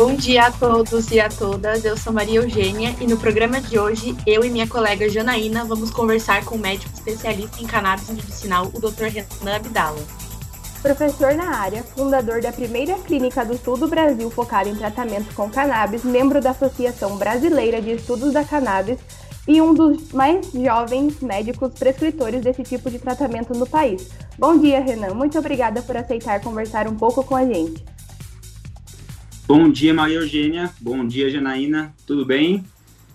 Bom dia a todos e a todas. Eu sou Maria Eugênia e no programa de hoje eu e minha colega Janaína vamos conversar com o médico especialista em cannabis medicinal, o Dr. Renan Abdala. Professor na área, fundador da primeira clínica do sul do Brasil focada em tratamento com cannabis, membro da Associação Brasileira de Estudos da Cannabis e um dos mais jovens médicos prescritores desse tipo de tratamento no país. Bom dia, Renan. Muito obrigada por aceitar conversar um pouco com a gente. Bom dia, Maria Eugênia. Bom dia, Janaína. Tudo bem?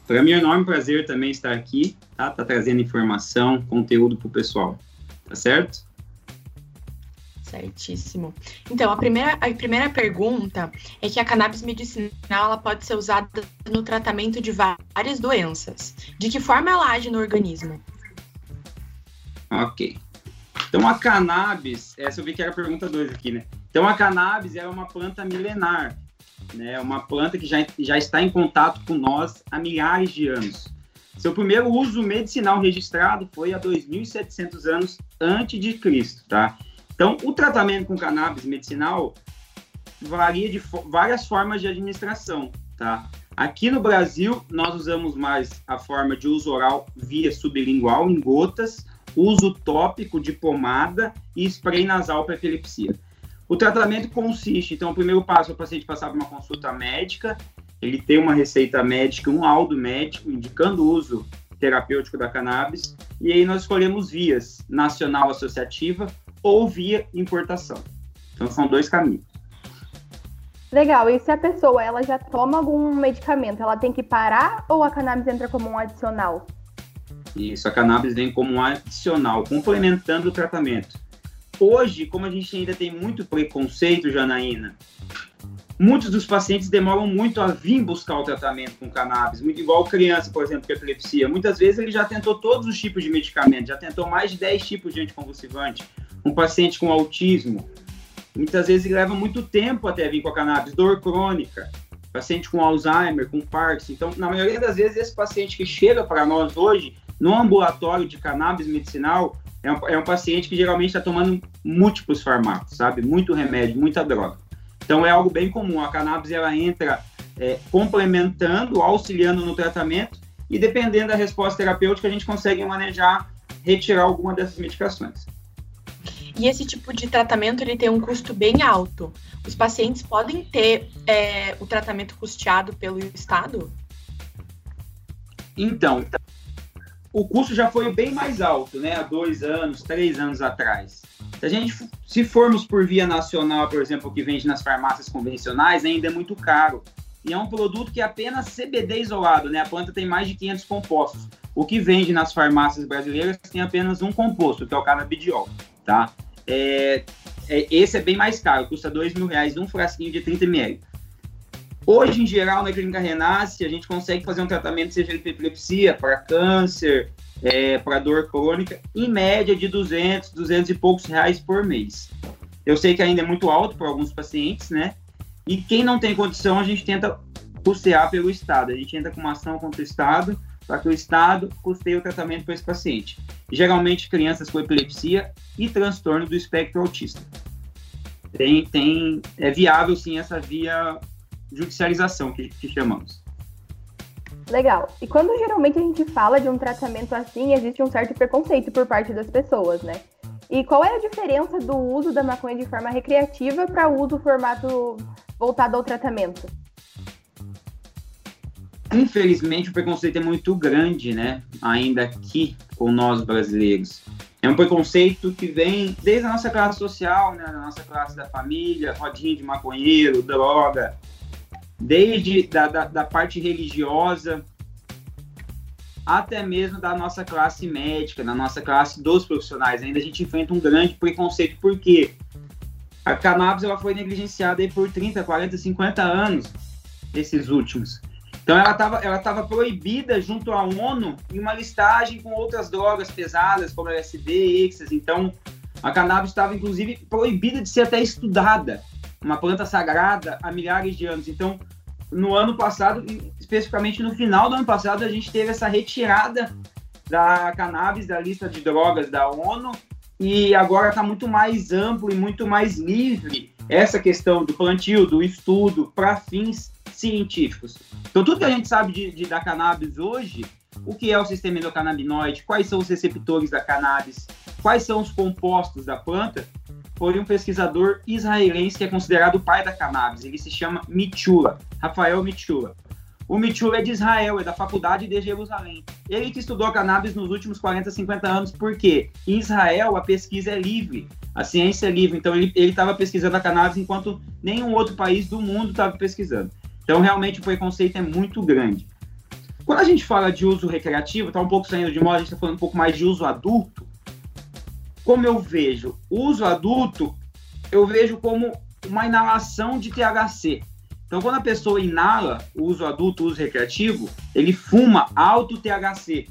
Para mim é um enorme prazer também estar aqui, tá? Tá trazendo informação, conteúdo para o pessoal. Tá certo? Certíssimo. Então, a primeira, a primeira pergunta é que a cannabis medicinal ela pode ser usada no tratamento de várias doenças. De que forma ela age no organismo? Ok. Então, a cannabis, essa eu vi que era a pergunta 2 aqui, né? Então, a cannabis é uma planta milenar né? Uma planta que já, já está em contato com nós há milhares de anos. Seu primeiro uso medicinal registrado foi há 2.700 anos antes de Cristo, tá? Então, o tratamento com cannabis medicinal varia de várias formas de administração, tá? Aqui no Brasil, nós usamos mais a forma de uso oral via sublingual, em gotas, uso tópico de pomada e spray nasal para epilepsia. O tratamento consiste, então, o primeiro passo é o paciente passar por uma consulta médica, ele tem uma receita médica, um laudo médico indicando o uso terapêutico da cannabis, e aí nós escolhemos vias nacional associativa ou via importação. Então são dois caminhos. Legal. E se a pessoa ela já toma algum medicamento, ela tem que parar ou a cannabis entra como um adicional? Isso, a cannabis vem como um adicional, complementando o tratamento. Hoje, como a gente ainda tem muito preconceito, Janaína, muitos dos pacientes demoram muito a vir buscar o tratamento com cannabis, muito igual criança, por exemplo, com epilepsia. Muitas vezes ele já tentou todos os tipos de medicamentos, já tentou mais de 10 tipos de anticonvulsivante. Um paciente com autismo, muitas vezes ele leva muito tempo até vir com a cannabis, dor crônica, paciente com Alzheimer, com Parkinson. Então, na maioria das vezes, esse paciente que chega para nós hoje, no ambulatório de cannabis medicinal, é um, é um paciente que geralmente está tomando múltiplos fármacos, sabe? Muito remédio, muita droga. Então é algo bem comum. A cannabis ela entra é, complementando, auxiliando no tratamento e dependendo da resposta terapêutica a gente consegue manejar, retirar alguma dessas medicações. E esse tipo de tratamento ele tem um custo bem alto. Os pacientes podem ter é, o tratamento custeado pelo Estado? Então, o custo já foi bem mais alto, né? Há dois anos, três anos atrás. Se a gente, se formos por via nacional, por exemplo, que vende nas farmácias convencionais, ainda é muito caro. E é um produto que é apenas CBD isolado, né? A planta tem mais de 500 compostos. O que vende nas farmácias brasileiras tem apenas um composto, que é o canabidiol, tá? É, é, esse é bem mais caro, custa dois mil reais um frasquinho de 30 ml. Hoje, em geral, na clínica Renasce, a gente consegue fazer um tratamento, seja para epilepsia, para câncer, é, para dor crônica, em média de 200, 200 e poucos reais por mês. Eu sei que ainda é muito alto para alguns pacientes, né? E quem não tem condição, a gente tenta custear pelo Estado. A gente entra com uma ação contra o Estado para que o Estado custeie o tratamento para esse paciente. Geralmente, crianças com epilepsia e transtorno do espectro autista. Tem, tem, é viável, sim, essa via judicialização que, que chamamos. Legal. E quando geralmente a gente fala de um tratamento assim, existe um certo preconceito por parte das pessoas, né? E qual é a diferença do uso da maconha de forma recreativa para o uso formato voltado ao tratamento? Infelizmente, o preconceito é muito grande, né? Ainda aqui com nós brasileiros. É um preconceito que vem desde a nossa classe social, né? Da nossa classe da família, rodinha de maconheiro, droga, desde da, da, da parte religiosa até mesmo da nossa classe médica, da nossa classe dos profissionais. Ainda a gente enfrenta um grande preconceito, porque a cannabis ela foi negligenciada aí por 30, 40, 50 anos, esses últimos. Então ela estava ela tava proibida junto à ONU em uma listagem com outras drogas pesadas, como LSD, êxtase. Então a cannabis estava inclusive proibida de ser até estudada uma planta sagrada há milhares de anos. Então, no ano passado, especificamente no final do ano passado, a gente teve essa retirada da cannabis da lista de drogas da ONU e agora está muito mais amplo e muito mais livre essa questão do plantio, do estudo para fins científicos. Então, tudo que a gente sabe de, de da cannabis hoje, o que é o sistema endocannabinoide, quais são os receptores da cannabis, quais são os compostos da planta, foi um pesquisador israelense que é considerado o pai da cannabis. Ele se chama Mitchula, Rafael Mitchula. O Mitchula é de Israel, é da faculdade de Jerusalém. Ele que estudou cannabis nos últimos 40, 50 anos, porque em Israel a pesquisa é livre, a ciência é livre. Então ele estava pesquisando a cannabis enquanto nenhum outro país do mundo estava pesquisando. Então realmente o preconceito é muito grande. Quando a gente fala de uso recreativo, está um pouco saindo de moda, a gente está falando um pouco mais de uso adulto. Como eu vejo uso adulto, eu vejo como uma inalação de THC. Então, quando a pessoa inala o uso adulto, o uso recreativo, ele fuma alto THC.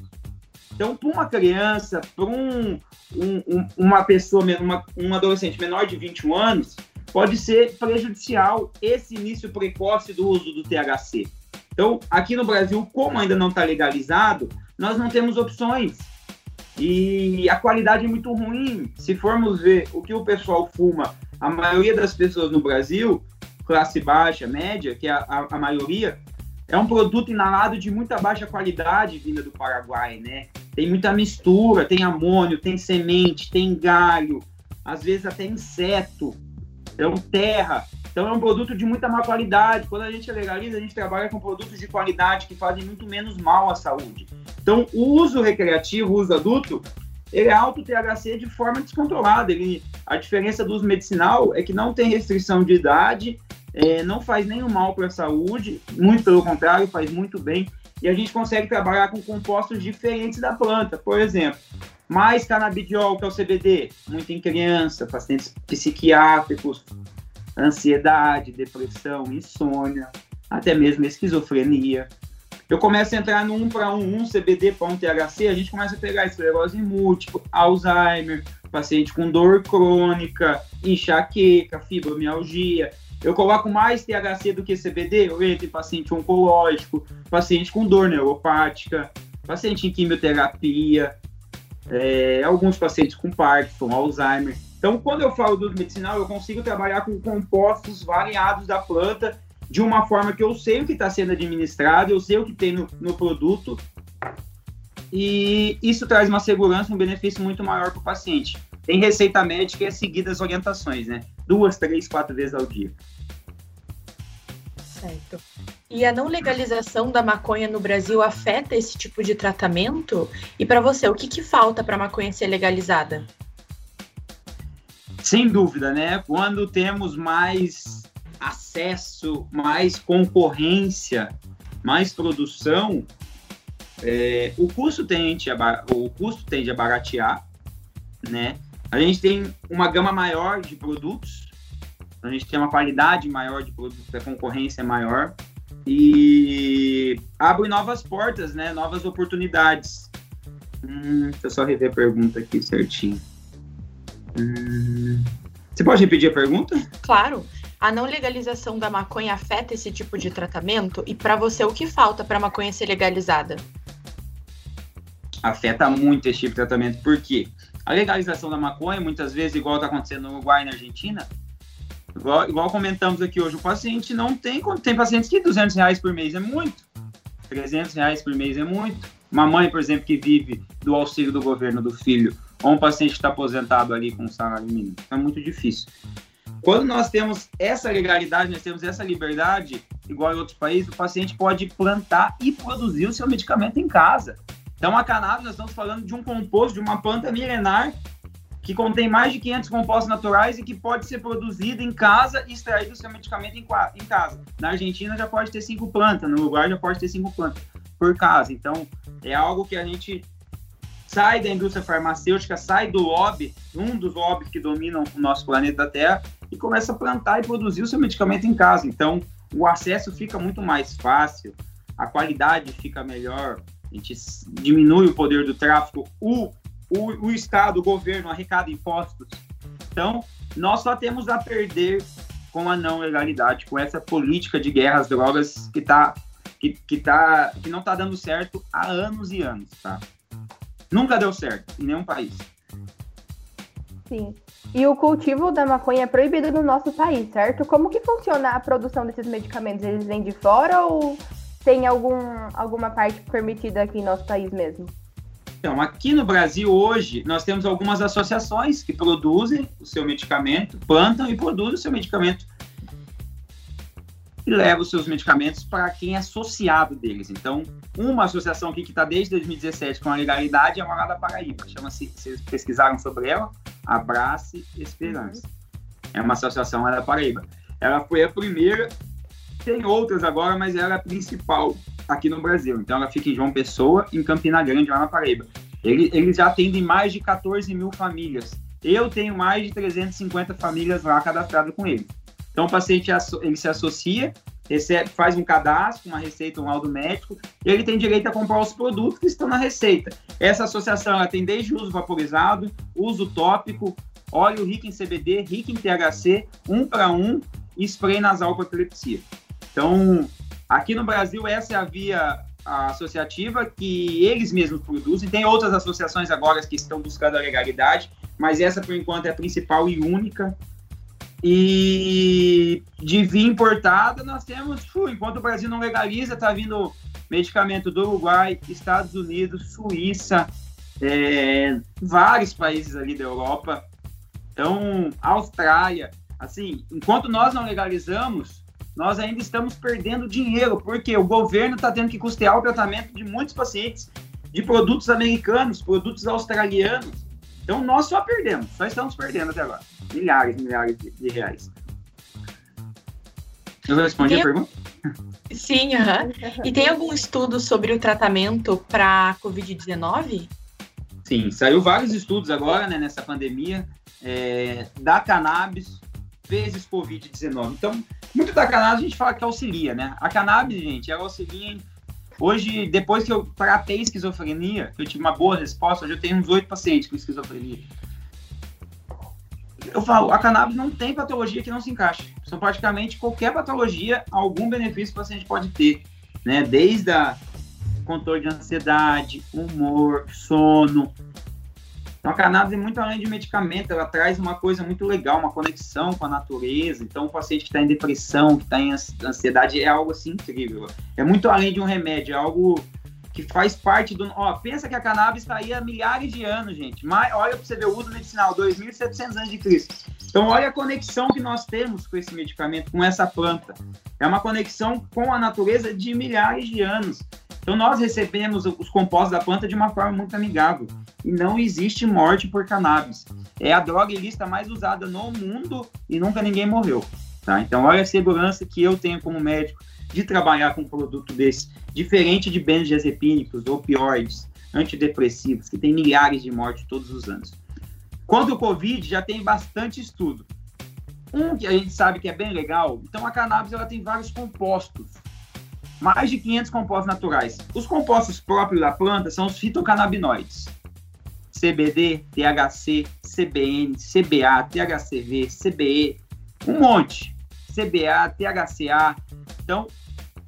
Então, para uma criança, para um, um, uma pessoa, uma, um adolescente menor de 21 anos, pode ser prejudicial esse início precoce do uso do THC. Então, aqui no Brasil, como ainda não está legalizado, nós não temos opções. E a qualidade é muito ruim. Se formos ver o que o pessoal fuma, a maioria das pessoas no Brasil classe baixa, média, que é a, a, maioria, é um produto inalado de muita baixa qualidade vinda do Paraguai, né? Tem muita mistura, tem amônio, tem semente, tem galho, às vezes até inseto, então terra. Então é um produto de muita má qualidade. Quando a gente legaliza, a gente trabalha com produtos de qualidade que fazem muito menos mal à saúde. Então o uso recreativo, o uso adulto, ele é alto THC de forma descontrolada. Ele, a diferença do uso medicinal é que não tem restrição de idade é, não faz nenhum mal para a saúde, muito pelo contrário, faz muito bem. E a gente consegue trabalhar com compostos diferentes da planta. Por exemplo, mais canabidiol, que é o CBD, muito em criança, pacientes psiquiátricos, ansiedade, depressão, insônia, até mesmo esquizofrenia. Eu começo a entrar no 1 para 1, 1 CBD para 1 THC, a gente começa a pegar esclerose múltipla, Alzheimer, paciente com dor crônica, enxaqueca, fibromialgia. Eu coloco mais THC do que CBD, eu entro em paciente oncológico, paciente com dor neuropática, paciente em quimioterapia, é, alguns pacientes com Parkinson, Alzheimer. Então, quando eu falo do medicinal, eu consigo trabalhar com compostos variados da planta de uma forma que eu sei o que está sendo administrado, eu sei o que tem no, no produto, e isso traz uma segurança, um benefício muito maior para o paciente. Tem receita médica e é seguida as orientações, né? Duas, três, quatro vezes ao dia. Certo. E a não legalização da maconha no Brasil afeta esse tipo de tratamento? E para você, o que, que falta para a maconha ser legalizada? Sem dúvida, né? Quando temos mais acesso, mais concorrência, mais produção, é, o custo tende a, o custo tende a baratear, né? A gente tem uma gama maior de produtos, a gente tem uma qualidade maior de produtos, a concorrência é maior e abre novas portas, né? Novas oportunidades. Hum, deixa eu só rever a pergunta aqui certinho. Hum, você pode repetir a pergunta? Claro. A não legalização da maconha afeta esse tipo de tratamento? E para você, o que falta para a maconha ser legalizada? Afeta muito esse tipo de tratamento. Por quê? A legalização da maconha, muitas vezes, igual está acontecendo no Uruguai e na Argentina, Igual, igual, comentamos aqui hoje, o paciente não tem, tem pacientes que 200 reais por mês é muito, 300 reais por mês é muito. Uma mãe, por exemplo, que vive do auxílio do governo do filho, ou um paciente que está aposentado ali com salário mínimo, é muito difícil. Quando nós temos essa legalidade, nós temos essa liberdade, igual em outros países, o paciente pode plantar e produzir o seu medicamento em casa. Então, a cannabis, nós estamos falando de um composto, de uma planta milenar que contém mais de 500 compostos naturais e que pode ser produzido em casa e extraído o seu medicamento em, em casa. Na Argentina já pode ter cinco plantas, no Uruguai já pode ter cinco plantas por casa. Então, é algo que a gente sai da indústria farmacêutica, sai do lobby, um dos lobbies que dominam o nosso planeta Terra, e começa a plantar e produzir o seu medicamento em casa. Então, o acesso fica muito mais fácil, a qualidade fica melhor, a gente diminui o poder do tráfico, o o, o Estado, o governo arrecada impostos. Então, nós só temos a perder com a não legalidade, com essa política de guerra às drogas que, tá, que, que, tá, que não está dando certo há anos e anos, tá? Nunca deu certo em nenhum país. Sim. E o cultivo da maconha é proibido no nosso país, certo? Como que funciona a produção desses medicamentos? Eles vêm de fora ou tem algum, alguma parte permitida aqui em nosso país mesmo? Então, aqui no Brasil hoje, nós temos algumas associações que produzem o seu medicamento, plantam e produzem o seu medicamento e leva os seus medicamentos para quem é associado deles. Então, uma associação aqui que está desde 2017 com a legalidade é a Morada Paraíba. Chama-se, vocês pesquisaram sobre ela? Abrace Esperança. É uma associação da Paraíba. Ela foi a primeira, tem outras agora, mas ela é a principal aqui no Brasil. Então, ela fica em João Pessoa, em Campina Grande, lá na Paraíba. Ele, eles já atendem mais de 14 mil famílias. Eu tenho mais de 350 famílias lá cadastradas com ele. Então, o paciente ele se associa, recebe, faz um cadastro, uma receita, um laudo médico, e ele tem direito a comprar os produtos que estão na receita. Essa associação ela tem desde uso vaporizado, uso tópico, óleo rico em CBD, rico em THC, um para um, e spray nasal para epilepsia. Então, aqui no Brasil, essa é a via associativa que eles mesmos produzem. Tem outras associações agora que estão buscando a legalidade, mas essa, por enquanto, é a principal e única e de vinho importado, nós temos, enquanto o Brasil não legaliza, está vindo medicamento do Uruguai, Estados Unidos, Suíça, é, vários países ali da Europa. Então, Austrália. Assim, enquanto nós não legalizamos, nós ainda estamos perdendo dinheiro, porque o governo está tendo que custear o tratamento de muitos pacientes de produtos americanos, produtos australianos. Então nós só perdemos, só estamos perdendo até agora. Milhares, milhares de, de reais. Eu respondi tem... a pergunta? Sim, uhum. e tem algum estudo sobre o tratamento para Covid-19? Sim, saiu vários estudos agora, né, nessa pandemia, é, da cannabis vezes Covid-19. Então, muito da cannabis a gente fala que auxilia, né? A cannabis, gente, ela auxilia em Hoje, depois que eu tratei esquizofrenia, que eu tive uma boa resposta, hoje eu tenho uns oito pacientes com esquizofrenia. Eu falo, a cannabis não tem patologia que não se encaixe. São praticamente qualquer patologia, algum benefício o paciente pode ter, né? Desde a controle de ansiedade, humor, sono, então, a cannabis é muito além de medicamento, ela traz uma coisa muito legal, uma conexão com a natureza. Então, o paciente que está em depressão, que está em ansiedade, é algo assim incrível. É muito além de um remédio, é algo que faz parte do. Ó, pensa que a cannabis está aí há milhares de anos, gente. Mas, olha para você ver o uso medicinal, 2.700 anos de Cristo. Então, olha a conexão que nós temos com esse medicamento, com essa planta. É uma conexão com a natureza de milhares de anos. Então, nós recebemos os compostos da planta de uma forma muito amigável. E não existe morte por cannabis. É a droga ilícita mais usada no mundo e nunca ninguém morreu. Tá? Então, olha a segurança que eu tenho como médico de trabalhar com um produto desse, diferente de benzodiazepínicos, opioides, antidepressivos, que tem milhares de mortes todos os anos. Quanto ao Covid, já tem bastante estudo. Um que a gente sabe que é bem legal, então a cannabis ela tem vários compostos mais de 500 compostos naturais. Os compostos próprios da planta são os fitocannabinoides. CBD, THC, CBN, CBA, THCV, CBE, um monte. CBA, THCA. Então,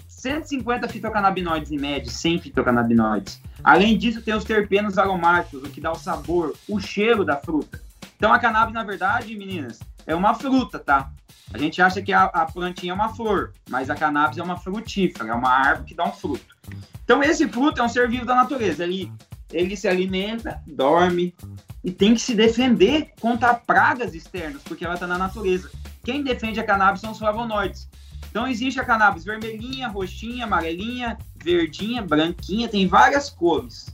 150 fitocannabinoides em média, 100 fitocannabinoides. Além disso, tem os terpenos aromáticos, o que dá o sabor, o cheiro da fruta. Então, a cannabis, na verdade, meninas, é uma fruta, tá? A gente acha que a, a, plantinha é uma flor, mas a cannabis é uma frutífera, é uma árvore que dá um fruto. Então, esse fruto é um ser vivo da natureza. Ele, ele se alimenta, dorme e tem que se defender contra pragas externas, porque ela está na natureza. Quem defende a cannabis são os flavonoides. Então, existe a cannabis vermelhinha, roxinha, amarelinha, verdinha, branquinha, tem várias cores.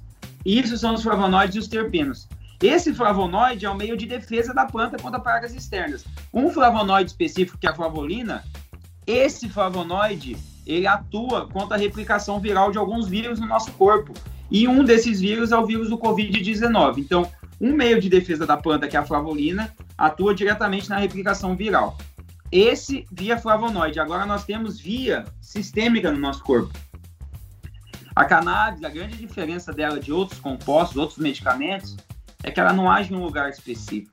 Isso são os flavonoides e os terpenos. Esse flavonoide é o meio de defesa da planta contra pragas externas. Um flavonoide específico, que é a flavolina, esse flavonoide, ele atua contra a replicação viral de alguns vírus no nosso corpo. E um desses vírus é o vírus do Covid-19. Então, um meio de defesa da planta, que é a flavolina, atua diretamente na replicação viral. Esse via flavonoide. Agora nós temos via sistêmica no nosso corpo. A cannabis, a grande diferença dela de outros compostos, outros medicamentos, é que ela não age em um lugar específico,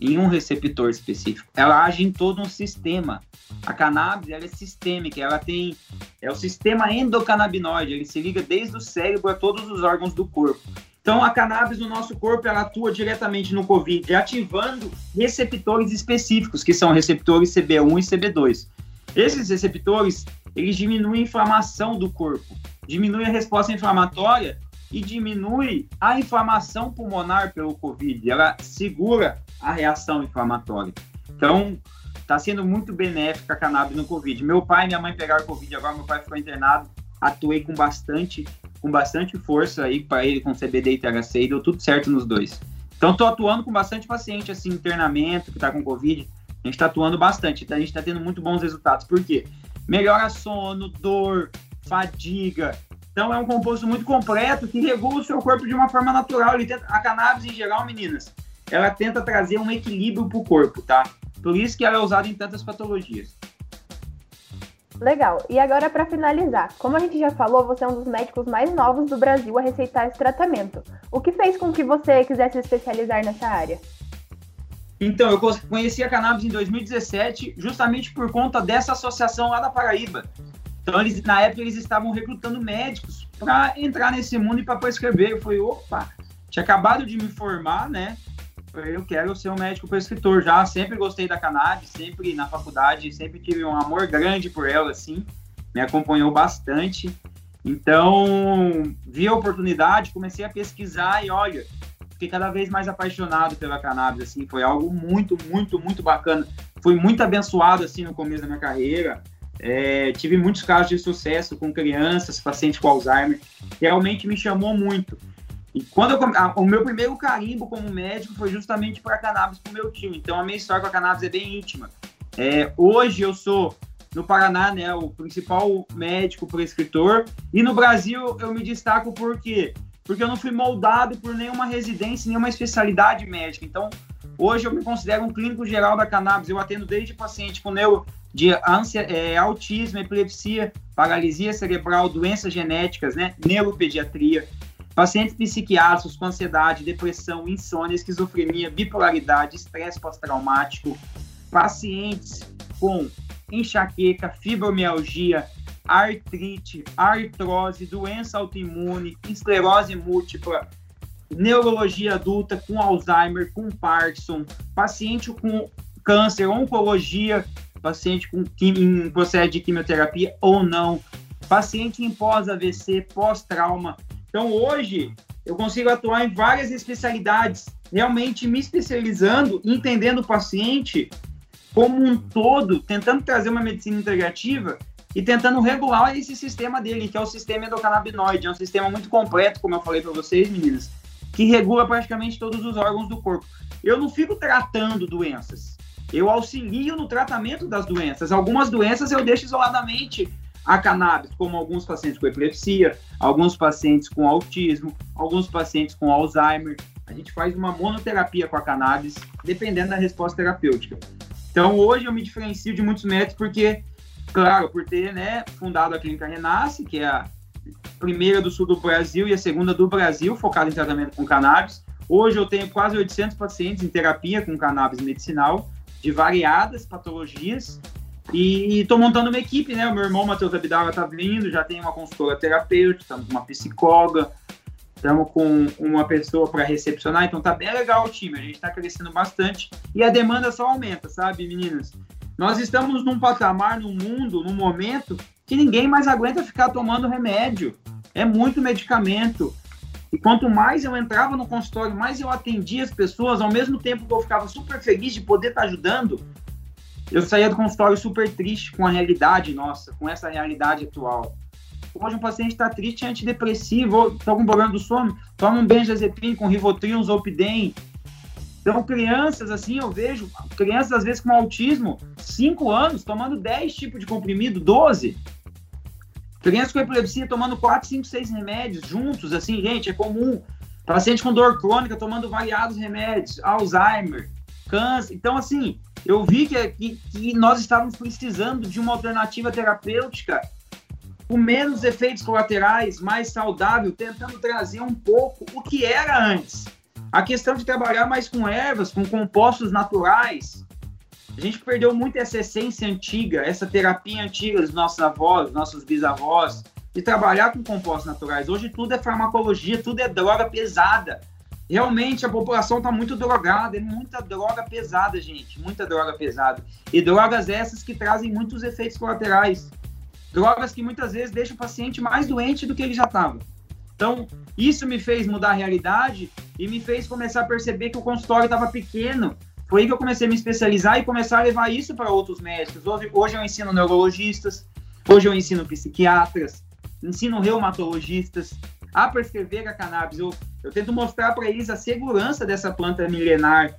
em um receptor específico. Ela age em todo um sistema. A cannabis ela é sistêmica, ela tem é o sistema endocannabinoide, ele se liga desde o cérebro a todos os órgãos do corpo. Então, a cannabis no nosso corpo, ela atua diretamente no COVID, ativando receptores específicos, que são receptores CB1 e CB2. Esses receptores, eles diminuem a inflamação do corpo, diminuem a resposta inflamatória e diminui a inflamação pulmonar pelo COVID. Ela segura a reação inflamatória. Então, está sendo muito benéfica a cannabis no COVID. Meu pai e minha mãe pegaram COVID, agora meu pai ficou internado, atuei com bastante, com bastante força aí para ele com CBD e THC e deu tudo certo nos dois. Então, estou atuando com bastante paciente, assim, internamento, que está com Covid. A gente está atuando bastante, então a gente está tendo muito bons resultados. Por quê? Melhora sono, dor, fadiga. Então, é um composto muito completo que regula o seu corpo de uma forma natural. Ele tenta, a cannabis, em geral, meninas, ela tenta trazer um equilíbrio para o corpo, tá? Por isso que ela é usada em tantas patologias. Legal. E agora, para finalizar, como a gente já falou, você é um dos médicos mais novos do Brasil a receitar esse tratamento. O que fez com que você quisesse se especializar nessa área? Então, eu conheci a cannabis em 2017, justamente por conta dessa associação lá da Paraíba. Então, eles, na época, eles estavam recrutando médicos para entrar nesse mundo e para prescrever. Eu falei, opa, tinha acabado de me formar, né? eu quero ser um médico prescritor já. Sempre gostei da cannabis, sempre na faculdade, sempre tive um amor grande por ela, assim. Me acompanhou bastante. Então, vi a oportunidade, comecei a pesquisar e olha, fiquei cada vez mais apaixonado pela cannabis, assim. Foi algo muito, muito, muito bacana. Fui muito abençoado, assim, no começo da minha carreira. É, tive muitos casos de sucesso com crianças, pacientes com Alzheimer. Realmente me chamou muito. E quando eu, a, o meu primeiro carimbo como médico foi justamente para cannabis com meu tio. Então a minha história com a cannabis é bem íntima. É, hoje eu sou no Paraná, né, o principal médico prescritor, e no Brasil eu me destaco por quê? Porque eu não fui moldado por nenhuma residência, nenhuma especialidade médica. Então, hoje eu me considero um clínico geral da cannabis. Eu atendo desde paciente com neuro de ânsia, é, autismo, epilepsia, paralisia cerebral, doenças genéticas, né, neuropediatria, Pacientes psiquiátricos com ansiedade, depressão, insônia, esquizofrenia, bipolaridade, estresse pós-traumático, pacientes com enxaqueca, fibromialgia, artrite, artrose, doença autoimune, esclerose múltipla, neurologia adulta com Alzheimer, com Parkinson, paciente com câncer, oncologia, paciente com em processo de quimioterapia ou não, paciente em pós-AVC, pós-trauma, então, hoje, eu consigo atuar em várias especialidades, realmente me especializando, entendendo o paciente como um todo, tentando trazer uma medicina integrativa e tentando regular esse sistema dele, que é o sistema endocannabinoide. É um sistema muito completo, como eu falei para vocês, meninas, que regula praticamente todos os órgãos do corpo. Eu não fico tratando doenças, eu auxilio no tratamento das doenças. Algumas doenças eu deixo isoladamente a cannabis, como alguns pacientes com epilepsia, alguns pacientes com autismo, alguns pacientes com Alzheimer. A gente faz uma monoterapia com a cannabis, dependendo da resposta terapêutica. Então, hoje eu me diferencio de muitos médicos porque, claro, por ter né, fundado a Clínica Renasce, que é a primeira do sul do Brasil e a segunda do Brasil, focada em tratamento com cannabis. Hoje eu tenho quase 800 pacientes em terapia com cannabis medicinal, de variadas patologias, e estou montando uma equipe, né? O meu irmão Matheus Abdala está vindo, já tem uma consultora terapêutica, estamos com uma psicóloga, estamos com uma pessoa para recepcionar, então tá bem legal o time, a gente está crescendo bastante e a demanda só aumenta, sabe, meninas? Nós estamos num patamar, num mundo, num momento que ninguém mais aguenta ficar tomando remédio. É muito medicamento. E quanto mais eu entrava no consultório, mais eu atendia as pessoas, ao mesmo tempo que eu ficava super feliz de poder estar tá ajudando, eu saía do consultório super triste com a realidade nossa, com essa realidade atual. Hoje um paciente está triste, é antidepressivo, está com problema do sono, toma um benzodiazepina com Rivotril, um Zolpidem. Então, crianças, assim, eu vejo, crianças às vezes com autismo, 5 anos, tomando 10 tipos de comprimido, 12. Crianças com epilepsia tomando 4, 5, 6 remédios juntos, assim, gente, é comum. Paciente com dor crônica tomando variados remédios, Alzheimer, câncer. Então, assim, eu vi que, que, que nós estávamos precisando de uma alternativa terapêutica com menos efeitos colaterais, mais saudável, tentando trazer um pouco o que era antes. A questão de trabalhar mais com ervas, com compostos naturais. A gente perdeu muito essa essência antiga, essa terapia antiga dos nossos avós, dos nossos bisavós, de trabalhar com compostos naturais. Hoje tudo é farmacologia, tudo é droga pesada. Realmente a população está muito drogada, é muita droga pesada, gente, muita droga pesada. E drogas essas que trazem muitos efeitos colaterais. Drogas que muitas vezes deixam o paciente mais doente do que ele já estava. Então, isso me fez mudar a realidade e me fez começar a perceber que o consultório estava pequeno. Foi aí que eu comecei a me especializar e começar a levar isso para outros médicos. Hoje, hoje eu ensino neurologistas, hoje eu ensino psiquiatras, ensino reumatologistas a prescrever a cannabis. Eu, eu tento mostrar para eles a segurança dessa planta milenar,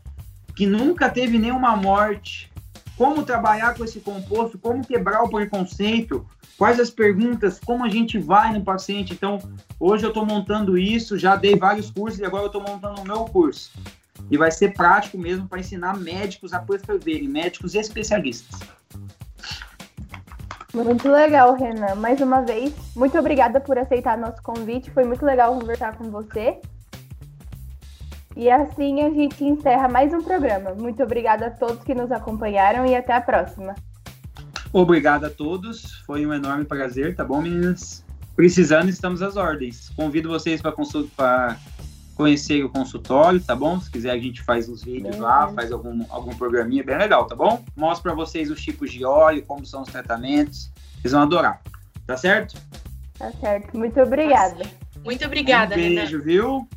que nunca teve nenhuma morte, como trabalhar com esse composto, como quebrar o preconceito, quais as perguntas, como a gente vai no paciente. Então, hoje eu estou montando isso, já dei vários cursos e agora eu estou montando o meu curso. E vai ser prático mesmo para ensinar médicos a prescreverem, médicos especialistas. Muito legal, Renan. Mais uma vez, muito obrigada por aceitar nosso convite. Foi muito legal conversar com você. E assim a gente encerra mais um programa. Muito obrigada a todos que nos acompanharam e até a próxima. Obrigado a todos. Foi um enorme prazer, tá bom, meninas? Precisando, estamos às ordens. Convido vocês para consultar conhecer o consultório, tá bom? Se quiser, a gente faz uns vídeos lá, faz algum, algum programinha bem legal, tá bom? Mostro para vocês os tipos de óleo, como são os tratamentos. Vocês vão adorar. Tá certo? Tá certo. Muito obrigada. Muito obrigada, um beijo, Renan. viu?